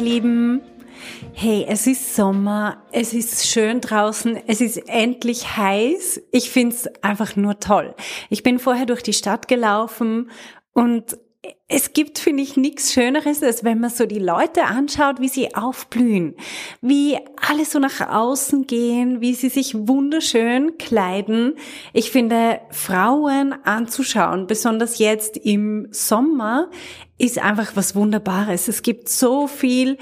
Meine Lieben. Hey, es ist Sommer, es ist schön draußen, es ist endlich heiß. Ich find's einfach nur toll. Ich bin vorher durch die Stadt gelaufen und es gibt, finde ich, nichts Schöneres, als wenn man so die Leute anschaut, wie sie aufblühen, wie alle so nach außen gehen, wie sie sich wunderschön kleiden. Ich finde, Frauen anzuschauen, besonders jetzt im Sommer, ist einfach was Wunderbares. Es gibt so viel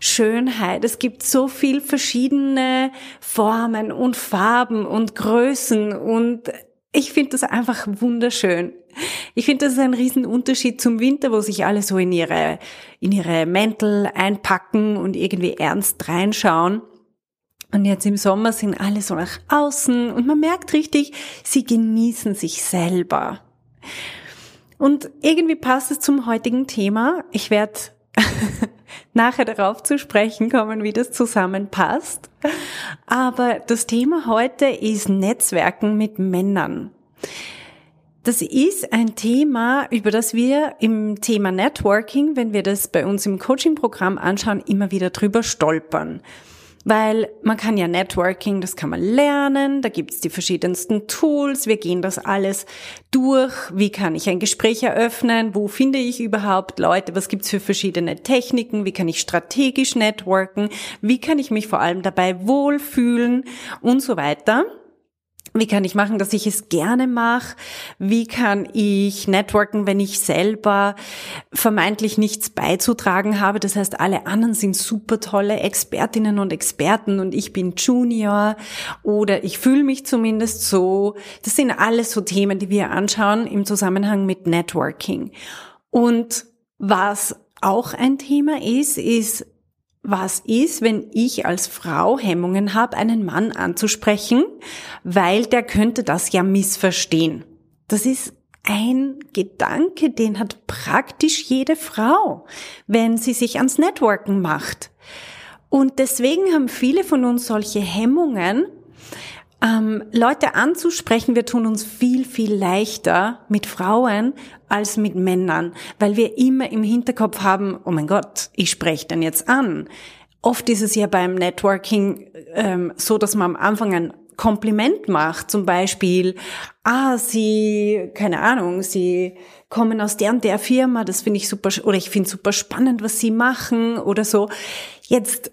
Schönheit. Es gibt so viel verschiedene Formen und Farben und Größen und ich finde das einfach wunderschön. Ich finde, das ist ein Riesenunterschied zum Winter, wo sich alle so in ihre, in ihre Mäntel einpacken und irgendwie ernst reinschauen. Und jetzt im Sommer sind alle so nach außen und man merkt richtig, sie genießen sich selber. Und irgendwie passt es zum heutigen Thema. Ich werde nachher darauf zu sprechen kommen, wie das zusammenpasst. Aber das Thema heute ist Netzwerken mit Männern. Das ist ein Thema, über das wir im Thema Networking, wenn wir das bei uns im Coaching-Programm anschauen, immer wieder drüber stolpern. Weil man kann ja Networking, das kann man lernen, da gibt's die verschiedensten Tools, wir gehen das alles durch, wie kann ich ein Gespräch eröffnen, wo finde ich überhaupt Leute, was gibt's für verschiedene Techniken, wie kann ich strategisch networken, wie kann ich mich vor allem dabei wohlfühlen? Und so weiter. Wie kann ich machen, dass ich es gerne mache? Wie kann ich networken, wenn ich selber vermeintlich nichts beizutragen habe? Das heißt, alle anderen sind super tolle Expertinnen und Experten und ich bin Junior oder ich fühle mich zumindest so. Das sind alles so Themen, die wir anschauen im Zusammenhang mit Networking. Und was auch ein Thema ist, ist was ist, wenn ich als Frau Hemmungen habe, einen Mann anzusprechen, weil der könnte das ja missverstehen. Das ist ein Gedanke, den hat praktisch jede Frau, wenn sie sich ans Networken macht. Und deswegen haben viele von uns solche Hemmungen, ähm, Leute anzusprechen, wir tun uns viel, viel leichter mit Frauen als mit Männern, weil wir immer im Hinterkopf haben, oh mein Gott, ich spreche den jetzt an. Oft ist es ja beim Networking ähm, so, dass man am Anfang ein Kompliment macht, zum Beispiel, ah, sie, keine Ahnung, sie kommen aus der und der Firma, das finde ich super, oder ich finde super spannend, was sie machen oder so. Jetzt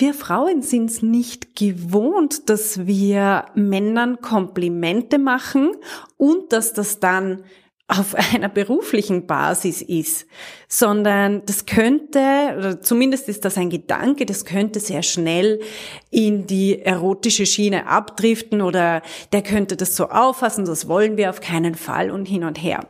wir Frauen sind es nicht gewohnt, dass wir Männern Komplimente machen und dass das dann auf einer beruflichen Basis ist, sondern das könnte, oder zumindest ist das ein Gedanke, das könnte sehr schnell in die erotische Schiene abdriften oder der könnte das so auffassen, das wollen wir auf keinen Fall und hin und her.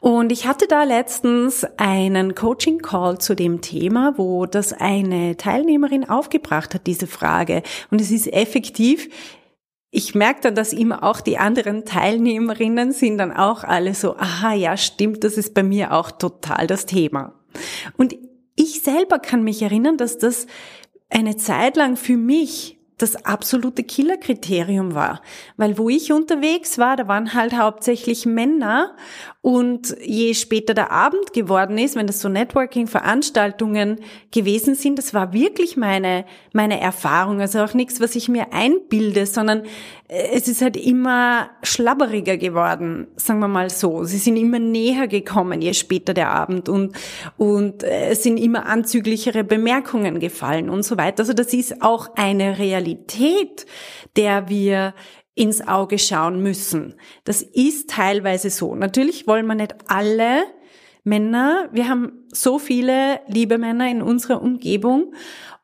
Und ich hatte da letztens einen Coaching-Call zu dem Thema, wo das eine Teilnehmerin aufgebracht hat, diese Frage. Und es ist effektiv, ich merke dann, dass immer auch die anderen Teilnehmerinnen sind dann auch alle so, aha, ja, stimmt, das ist bei mir auch total das Thema. Und ich selber kann mich erinnern, dass das eine Zeit lang für mich das absolute Killerkriterium war. Weil wo ich unterwegs war, da waren halt hauptsächlich Männer und je später der Abend geworden ist, wenn das so Networking-Veranstaltungen gewesen sind, das war wirklich meine, meine Erfahrung. Also auch nichts, was ich mir einbilde, sondern äh, es ist halt immer schlabberiger geworden, sagen wir mal so. Sie sind immer näher gekommen, je später der Abend und, und äh, es sind immer anzüglichere Bemerkungen gefallen und so weiter. Also das ist auch eine Realität, der wir ins Auge schauen müssen. Das ist teilweise so. Natürlich wollen wir nicht alle Männer, wir haben so viele liebe Männer in unserer Umgebung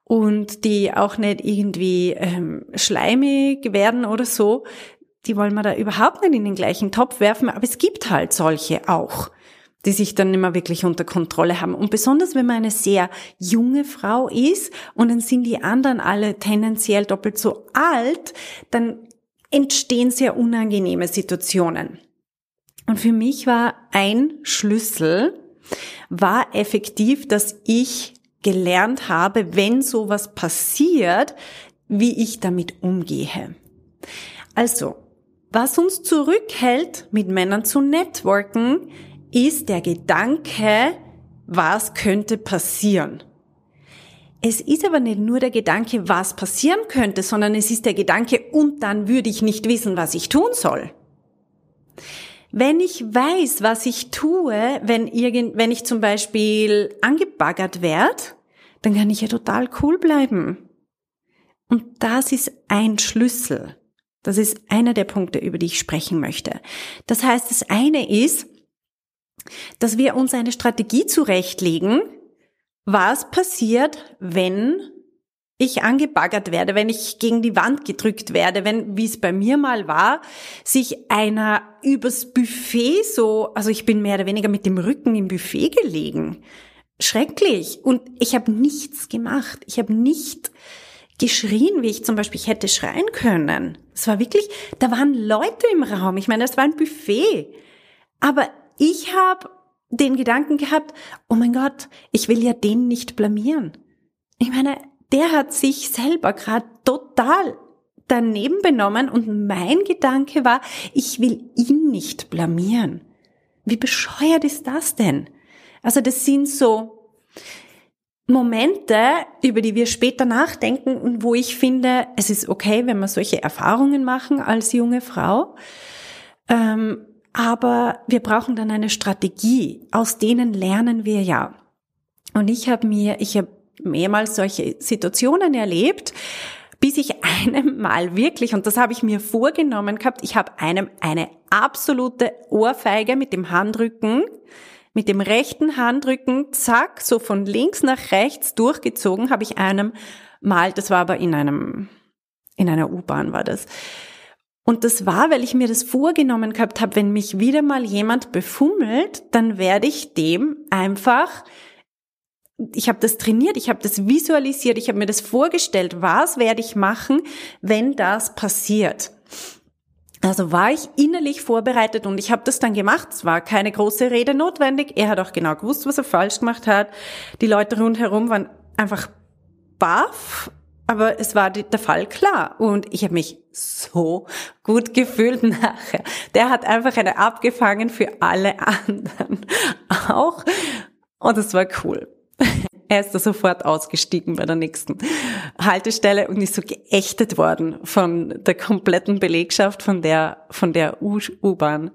und die auch nicht irgendwie ähm, schleimig werden oder so, die wollen wir da überhaupt nicht in den gleichen Topf werfen, aber es gibt halt solche auch. die sich dann immer wirklich unter Kontrolle haben. Und besonders wenn man eine sehr junge Frau ist und dann sind die anderen alle tendenziell doppelt so alt, dann entstehen sehr unangenehme Situationen. Und für mich war ein Schlüssel, war effektiv, dass ich gelernt habe, wenn sowas passiert, wie ich damit umgehe. Also, was uns zurückhält, mit Männern zu networken, ist der Gedanke, was könnte passieren. Es ist aber nicht nur der Gedanke, was passieren könnte, sondern es ist der Gedanke, und dann würde ich nicht wissen, was ich tun soll. Wenn ich weiß, was ich tue, wenn, irgend, wenn ich zum Beispiel angebaggert werde, dann kann ich ja total cool bleiben. Und das ist ein Schlüssel. Das ist einer der Punkte, über die ich sprechen möchte. Das heißt, das eine ist, dass wir uns eine Strategie zurechtlegen, was passiert, wenn ich angebaggert werde, wenn ich gegen die Wand gedrückt werde, wenn, wie es bei mir mal war, sich einer übers Buffet so, also ich bin mehr oder weniger mit dem Rücken im Buffet gelegen. Schrecklich. Und ich habe nichts gemacht. Ich habe nicht geschrien, wie ich zum Beispiel hätte schreien können. Es war wirklich, da waren Leute im Raum. Ich meine, das war ein Buffet. Aber ich habe den Gedanken gehabt, oh mein Gott, ich will ja den nicht blamieren. Ich meine, der hat sich selber gerade total daneben benommen und mein Gedanke war, ich will ihn nicht blamieren. Wie bescheuert ist das denn? Also das sind so Momente, über die wir später nachdenken und wo ich finde, es ist okay, wenn wir solche Erfahrungen machen als junge Frau. Ähm, aber wir brauchen dann eine Strategie. Aus denen lernen wir ja. Und ich habe mir, ich habe mehrmals solche Situationen erlebt, bis ich einem Mal wirklich, und das habe ich mir vorgenommen gehabt, ich habe einem eine absolute Ohrfeige mit dem Handrücken, mit dem rechten Handrücken, zack, so von links nach rechts durchgezogen, habe ich einem Mal, das war aber in einem, in einer U-Bahn war das, und das war, weil ich mir das vorgenommen gehabt habe, wenn mich wieder mal jemand befummelt, dann werde ich dem einfach ich habe das trainiert, ich habe das visualisiert, ich habe mir das vorgestellt, was werde ich machen, wenn das passiert. Also war ich innerlich vorbereitet und ich habe das dann gemacht. Es war keine große Rede notwendig. Er hat auch genau gewusst, was er falsch gemacht hat. Die Leute rundherum waren einfach baff aber es war der Fall klar und ich habe mich so gut gefühlt nachher. Der hat einfach eine abgefangen für alle anderen auch und es war cool. Er ist da sofort ausgestiegen bei der nächsten Haltestelle und ist so geächtet worden von der kompletten Belegschaft von der, von der U-Bahn.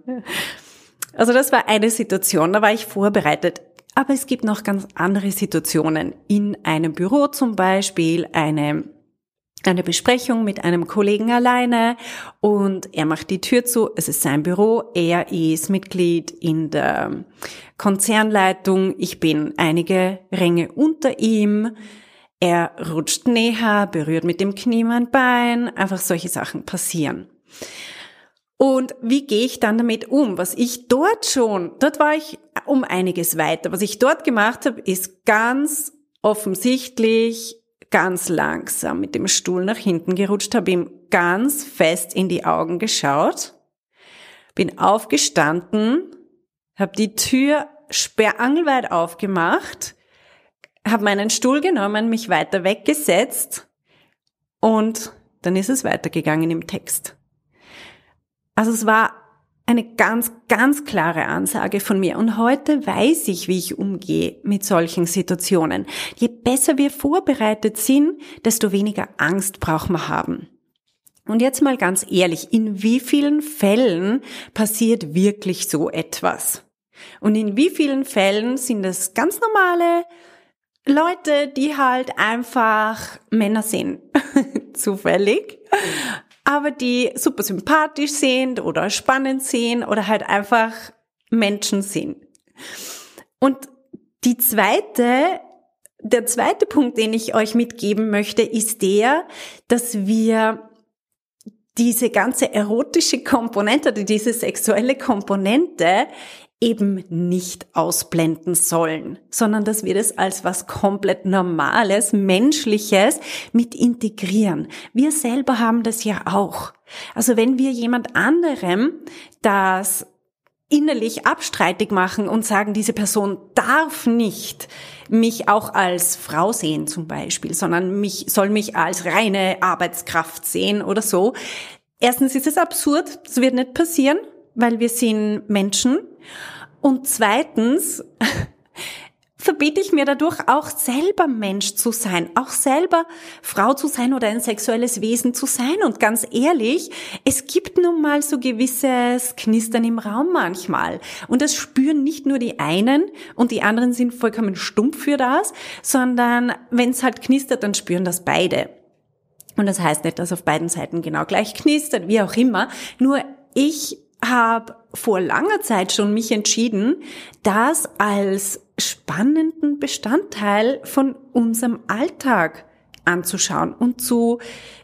Also das war eine Situation, da war ich vorbereitet. Aber es gibt noch ganz andere Situationen. In einem Büro zum Beispiel eine eine Besprechung mit einem Kollegen alleine und er macht die Tür zu. Es ist sein Büro. Er ist Mitglied in der Konzernleitung. Ich bin einige Ränge unter ihm. Er rutscht näher, berührt mit dem Knie mein Bein. Einfach solche Sachen passieren. Und wie gehe ich dann damit um? Was ich dort schon, dort war ich um einiges weiter. Was ich dort gemacht habe, ist ganz offensichtlich ganz langsam mit dem Stuhl nach hinten gerutscht, habe ihm ganz fest in die Augen geschaut, bin aufgestanden, habe die Tür sperrangelweit aufgemacht, habe meinen Stuhl genommen, mich weiter weggesetzt und dann ist es weitergegangen im Text. Also es war eine ganz, ganz klare Ansage von mir. Und heute weiß ich, wie ich umgehe mit solchen Situationen. Je besser wir vorbereitet sind, desto weniger Angst brauchen wir haben. Und jetzt mal ganz ehrlich, in wie vielen Fällen passiert wirklich so etwas? Und in wie vielen Fällen sind es ganz normale Leute, die halt einfach Männer sind, zufällig, aber die super sympathisch sind oder spannend sind oder halt einfach Menschen sind. Und die zweite, der zweite Punkt, den ich euch mitgeben möchte, ist der, dass wir diese ganze erotische Komponente oder diese sexuelle Komponente eben nicht ausblenden sollen, sondern dass wir das als was komplett Normales, Menschliches mit integrieren. Wir selber haben das ja auch. Also wenn wir jemand anderem das innerlich abstreitig machen und sagen, diese Person darf nicht mich auch als Frau sehen zum Beispiel, sondern mich, soll mich als reine Arbeitskraft sehen oder so. Erstens ist es absurd, das wird nicht passieren, weil wir sind Menschen. Und zweitens verbiete ich mir dadurch auch selber Mensch zu sein, auch selber Frau zu sein oder ein sexuelles Wesen zu sein. Und ganz ehrlich, es gibt nun mal so gewisses Knistern im Raum manchmal. Und das spüren nicht nur die einen und die anderen sind vollkommen stumpf für das, sondern wenn es halt knistert, dann spüren das beide. Und das heißt nicht, dass auf beiden Seiten genau gleich knistert, wie auch immer. Nur ich habe vor langer Zeit schon mich entschieden, das als spannenden Bestandteil von unserem Alltag anzuschauen und zu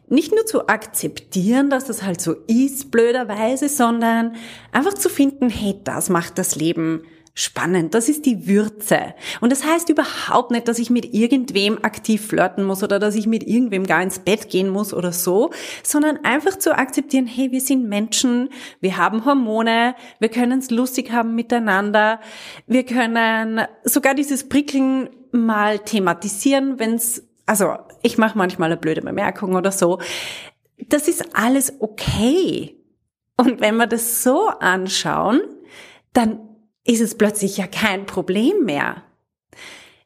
nicht nur zu akzeptieren, dass das halt so ist, blöderweise, sondern einfach zu finden, hey, das macht das Leben spannend. Das ist die Würze. Und das heißt überhaupt nicht, dass ich mit irgendwem aktiv flirten muss oder dass ich mit irgendwem gar ins Bett gehen muss oder so, sondern einfach zu akzeptieren, hey, wir sind Menschen, wir haben Hormone, wir können es lustig haben miteinander, wir können sogar dieses Prickeln mal thematisieren, wenn es, also ich mache manchmal eine blöde Bemerkung oder so. Das ist alles okay. Und wenn wir das so anschauen, dann ist es plötzlich ja kein Problem mehr.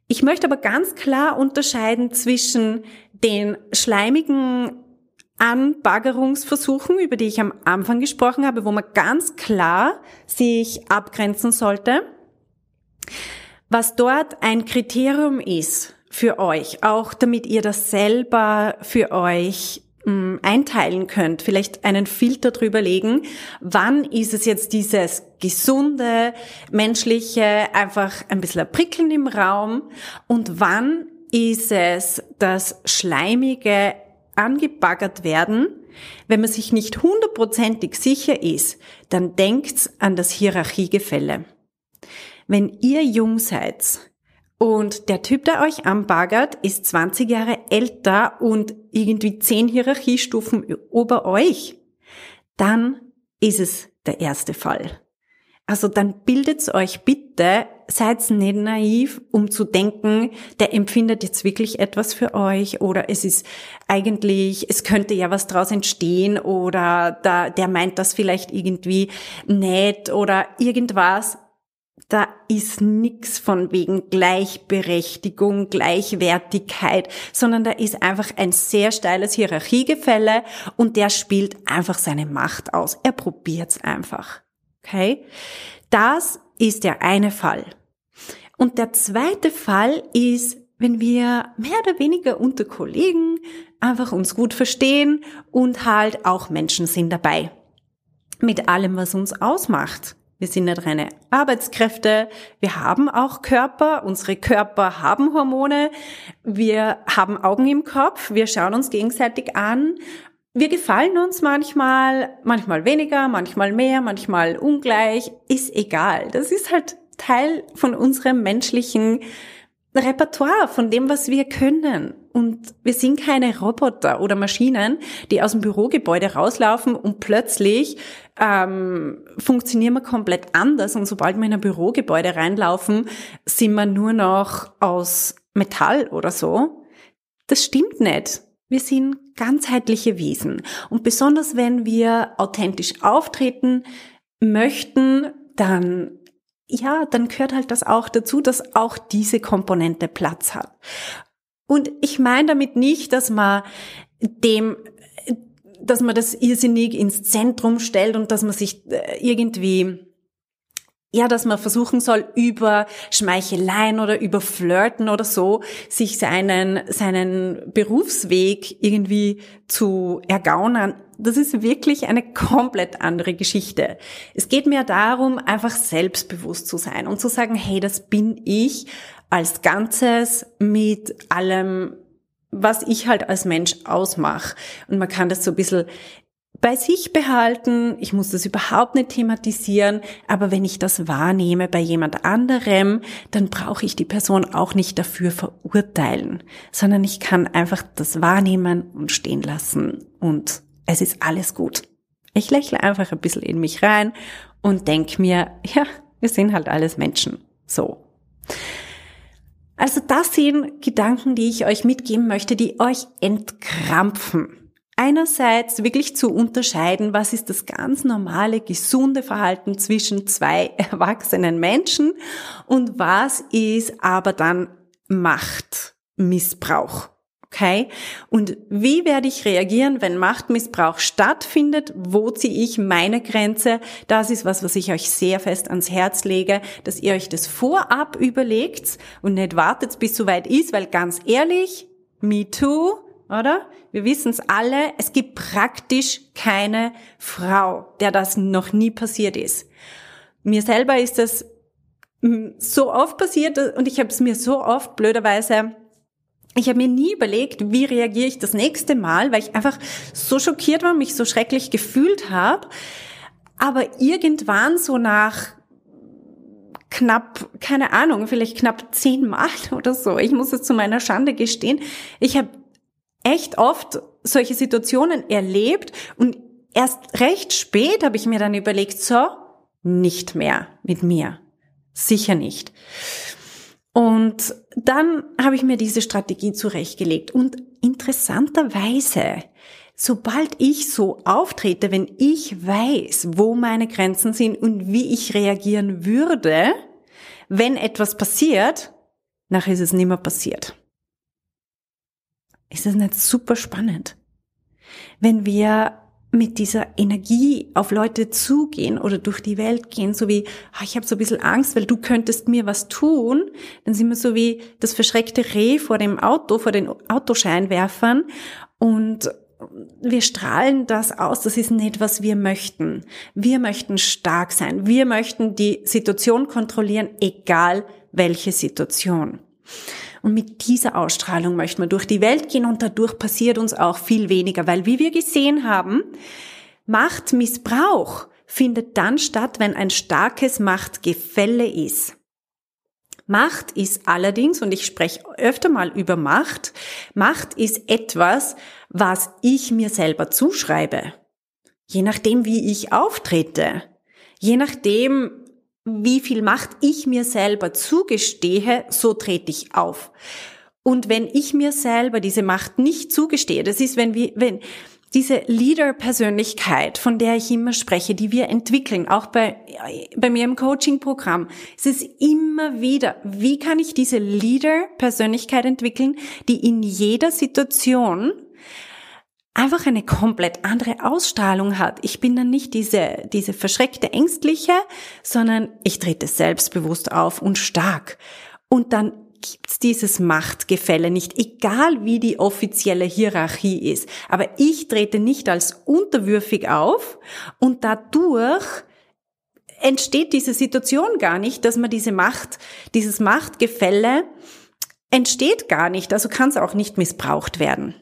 Ich möchte aber ganz klar unterscheiden zwischen den schleimigen Anbaggerungsversuchen, über die ich am Anfang gesprochen habe, wo man ganz klar sich abgrenzen sollte. Was dort ein Kriterium ist für euch, auch damit ihr das selber für euch Mm, einteilen könnt, vielleicht einen Filter drüber legen, wann ist es jetzt dieses gesunde, menschliche, einfach ein bisschen prickeln im Raum? Und wann ist es das schleimige angebaggert werden, wenn man sich nicht hundertprozentig sicher ist, dann denkt's an das Hierarchiegefälle. Wenn ihr jung seid, und der Typ, der euch anbaggert, ist 20 Jahre älter und irgendwie 10 Hierarchiestufen über euch. Dann ist es der erste Fall. Also dann bildet's euch bitte, seid nicht naiv, um zu denken, der empfindet jetzt wirklich etwas für euch oder es ist eigentlich, es könnte ja was draus entstehen oder da, der meint das vielleicht irgendwie nett oder irgendwas da ist nix von wegen Gleichberechtigung, Gleichwertigkeit, sondern da ist einfach ein sehr steiles Hierarchiegefälle und der spielt einfach seine Macht aus. Er probiert's einfach. Okay? Das ist der eine Fall. Und der zweite Fall ist, wenn wir mehr oder weniger unter Kollegen einfach uns gut verstehen und halt auch Menschen sind dabei. Mit allem, was uns ausmacht. Wir sind nicht reine Arbeitskräfte. Wir haben auch Körper. Unsere Körper haben Hormone. Wir haben Augen im Kopf. Wir schauen uns gegenseitig an. Wir gefallen uns manchmal, manchmal weniger, manchmal mehr, manchmal ungleich. Ist egal. Das ist halt Teil von unserem menschlichen Repertoire, von dem, was wir können. Und wir sind keine Roboter oder Maschinen, die aus dem Bürogebäude rauslaufen und plötzlich ähm, funktionieren wir komplett anders. Und sobald wir in ein Bürogebäude reinlaufen, sind wir nur noch aus Metall oder so. Das stimmt nicht. Wir sind ganzheitliche Wesen. Und besonders wenn wir authentisch auftreten möchten, dann ja, dann gehört halt das auch dazu, dass auch diese Komponente Platz hat. Und ich meine damit nicht, dass man dem dass man das irrsinnig ins Zentrum stellt und dass man sich äh, irgendwie ja, dass man versuchen soll, über Schmeicheleien oder über Flirten oder so, sich seinen, seinen Berufsweg irgendwie zu ergaunern. Das ist wirklich eine komplett andere Geschichte. Es geht mir darum, einfach selbstbewusst zu sein und zu sagen, hey, das bin ich als Ganzes mit allem was ich halt als Mensch ausmache. Und man kann das so ein bisschen bei sich behalten, ich muss das überhaupt nicht thematisieren, aber wenn ich das wahrnehme bei jemand anderem, dann brauche ich die Person auch nicht dafür verurteilen, sondern ich kann einfach das wahrnehmen und stehen lassen und es ist alles gut. Ich lächle einfach ein bisschen in mich rein und denke mir, ja, wir sind halt alles Menschen. So. Also das sind Gedanken, die ich euch mitgeben möchte, die euch entkrampfen einerseits wirklich zu unterscheiden, was ist das ganz normale, gesunde Verhalten zwischen zwei erwachsenen Menschen und was ist aber dann Machtmissbrauch. Okay? Und wie werde ich reagieren, wenn Machtmissbrauch stattfindet? Wo ziehe ich meine Grenze? Das ist was, was ich euch sehr fest ans Herz lege, dass ihr euch das vorab überlegt und nicht wartet, bis soweit ist, weil ganz ehrlich, me too, oder? Wir wissen es alle, es gibt praktisch keine Frau, der das noch nie passiert ist. Mir selber ist das hm, so oft passiert und ich habe es mir so oft blöderweise ich habe mir nie überlegt, wie reagiere ich das nächste Mal, weil ich einfach so schockiert war, mich so schrecklich gefühlt habe. Aber irgendwann so nach knapp, keine Ahnung, vielleicht knapp zehnmal oder so, ich muss es zu meiner Schande gestehen, ich habe echt oft solche Situationen erlebt und erst recht spät habe ich mir dann überlegt, so, nicht mehr mit mir. Sicher nicht. Und dann habe ich mir diese Strategie zurechtgelegt und interessanterweise, sobald ich so auftrete, wenn ich weiß, wo meine Grenzen sind und wie ich reagieren würde, wenn etwas passiert, nachher ist es nicht mehr passiert. Ist das nicht super spannend? Wenn wir mit dieser Energie auf Leute zugehen oder durch die Welt gehen, so wie, oh, ich habe so ein bisschen Angst, weil du könntest mir was tun, dann sind wir so wie das verschreckte Reh vor dem Auto, vor den Autoscheinwerfern und wir strahlen das aus, das ist nicht, was wir möchten. Wir möchten stark sein, wir möchten die Situation kontrollieren, egal welche Situation. Und mit dieser Ausstrahlung möchten wir durch die Welt gehen und dadurch passiert uns auch viel weniger, weil wie wir gesehen haben, Machtmissbrauch findet dann statt, wenn ein starkes Machtgefälle ist. Macht ist allerdings, und ich spreche öfter mal über Macht, Macht ist etwas, was ich mir selber zuschreibe. Je nachdem, wie ich auftrete, je nachdem, wie viel Macht ich mir selber zugestehe, so trete ich auf. Und wenn ich mir selber diese Macht nicht zugestehe, das ist, wenn wir, wenn diese Leader-Persönlichkeit, von der ich immer spreche, die wir entwickeln, auch bei, bei mir im Coaching-Programm, es ist immer wieder, wie kann ich diese Leader-Persönlichkeit entwickeln, die in jeder Situation einfach eine komplett andere Ausstrahlung hat. Ich bin dann nicht diese, diese verschreckte Ängstliche, sondern ich trete selbstbewusst auf und stark. Und dann gibt's dieses Machtgefälle nicht, egal wie die offizielle Hierarchie ist. Aber ich trete nicht als unterwürfig auf und dadurch entsteht diese Situation gar nicht, dass man diese Macht, dieses Machtgefälle entsteht gar nicht, also kann es auch nicht missbraucht werden.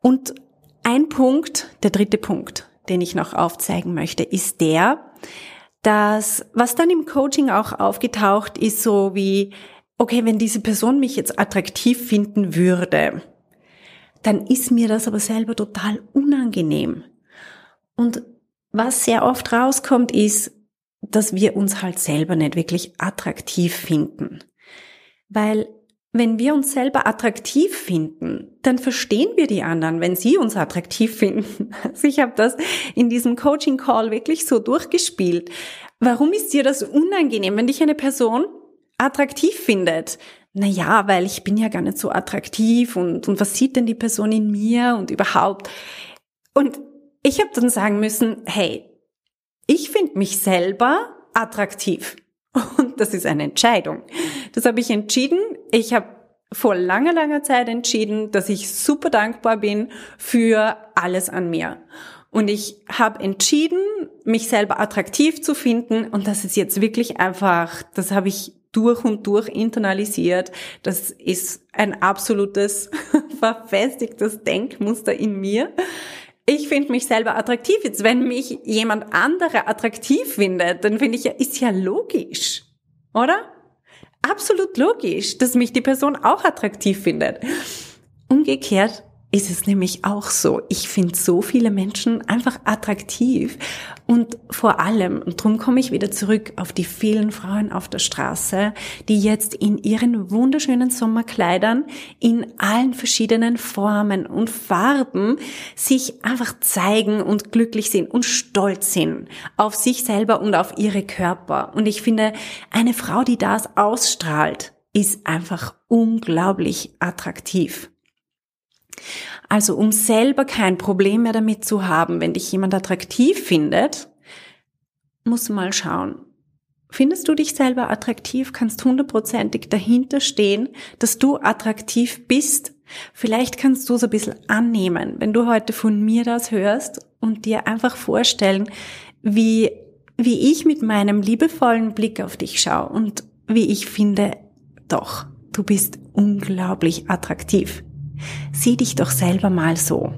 Und ein Punkt, der dritte Punkt, den ich noch aufzeigen möchte, ist der, dass was dann im Coaching auch aufgetaucht ist, so wie, okay, wenn diese Person mich jetzt attraktiv finden würde, dann ist mir das aber selber total unangenehm. Und was sehr oft rauskommt, ist, dass wir uns halt selber nicht wirklich attraktiv finden. Weil wenn wir uns selber attraktiv finden, dann verstehen wir die anderen, wenn sie uns attraktiv finden. Also ich habe das in diesem Coaching Call wirklich so durchgespielt. Warum ist dir das unangenehm, wenn dich eine Person attraktiv findet? Naja, weil ich bin ja gar nicht so attraktiv und, und was sieht denn die Person in mir und überhaupt? Und ich habe dann sagen müssen, hey, ich finde mich selber attraktiv. Und das ist eine Entscheidung. Das habe ich entschieden. Ich habe vor langer, langer Zeit entschieden, dass ich super dankbar bin für alles an mir. Und ich habe entschieden, mich selber attraktiv zu finden. Und das ist jetzt wirklich einfach, das habe ich durch und durch internalisiert. Das ist ein absolutes verfestigtes Denkmuster in mir. ich finde mich selber attraktiv. Jetzt, wenn mich jemand anderer attraktiv findet, dann finde ich ja, ist ja logisch, oder? Absolut logisch, dass mich die Person auch attraktiv findet. Umgekehrt ist es nämlich auch so. Ich finde so viele Menschen einfach attraktiv und vor allem, und darum komme ich wieder zurück auf die vielen Frauen auf der Straße, die jetzt in ihren wunderschönen Sommerkleidern in allen verschiedenen Formen und Farben sich einfach zeigen und glücklich sind und stolz sind auf sich selber und auf ihre Körper. Und ich finde, eine Frau, die das ausstrahlt, ist einfach unglaublich attraktiv. Also um selber kein Problem mehr damit zu haben, wenn dich jemand attraktiv findet, musst du mal schauen. Findest du dich selber attraktiv, kannst hundertprozentig dahinter stehen, dass du attraktiv bist. Vielleicht kannst du so ein bisschen annehmen, wenn du heute von mir das hörst und dir einfach vorstellen, wie, wie ich mit meinem liebevollen Blick auf dich schaue und wie ich finde, doch, du bist unglaublich attraktiv. Sieh dich doch selber mal so.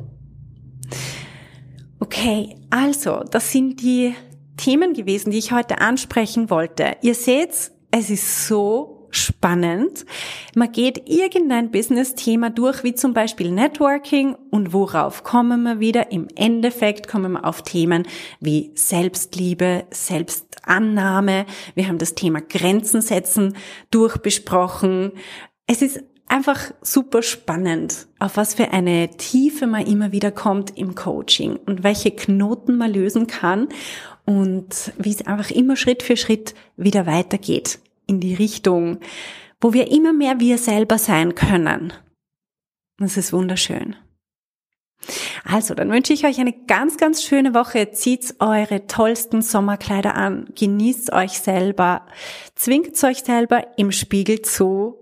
Okay, also, das sind die Themen gewesen, die ich heute ansprechen wollte. Ihr seht, es ist so spannend. Man geht irgendein Business-Thema durch, wie zum Beispiel Networking und worauf kommen wir wieder? Im Endeffekt kommen wir auf Themen wie Selbstliebe, Selbstannahme. Wir haben das Thema Grenzen setzen durchbesprochen. Es ist einfach super spannend, auf was für eine Tiefe man immer wieder kommt im Coaching und welche Knoten man lösen kann und wie es einfach immer Schritt für Schritt wieder weitergeht in die Richtung, wo wir immer mehr wir selber sein können. Das ist wunderschön. Also, dann wünsche ich euch eine ganz, ganz schöne Woche. Zieht eure tollsten Sommerkleider an, genießt euch selber, zwingt euch selber im Spiegel zu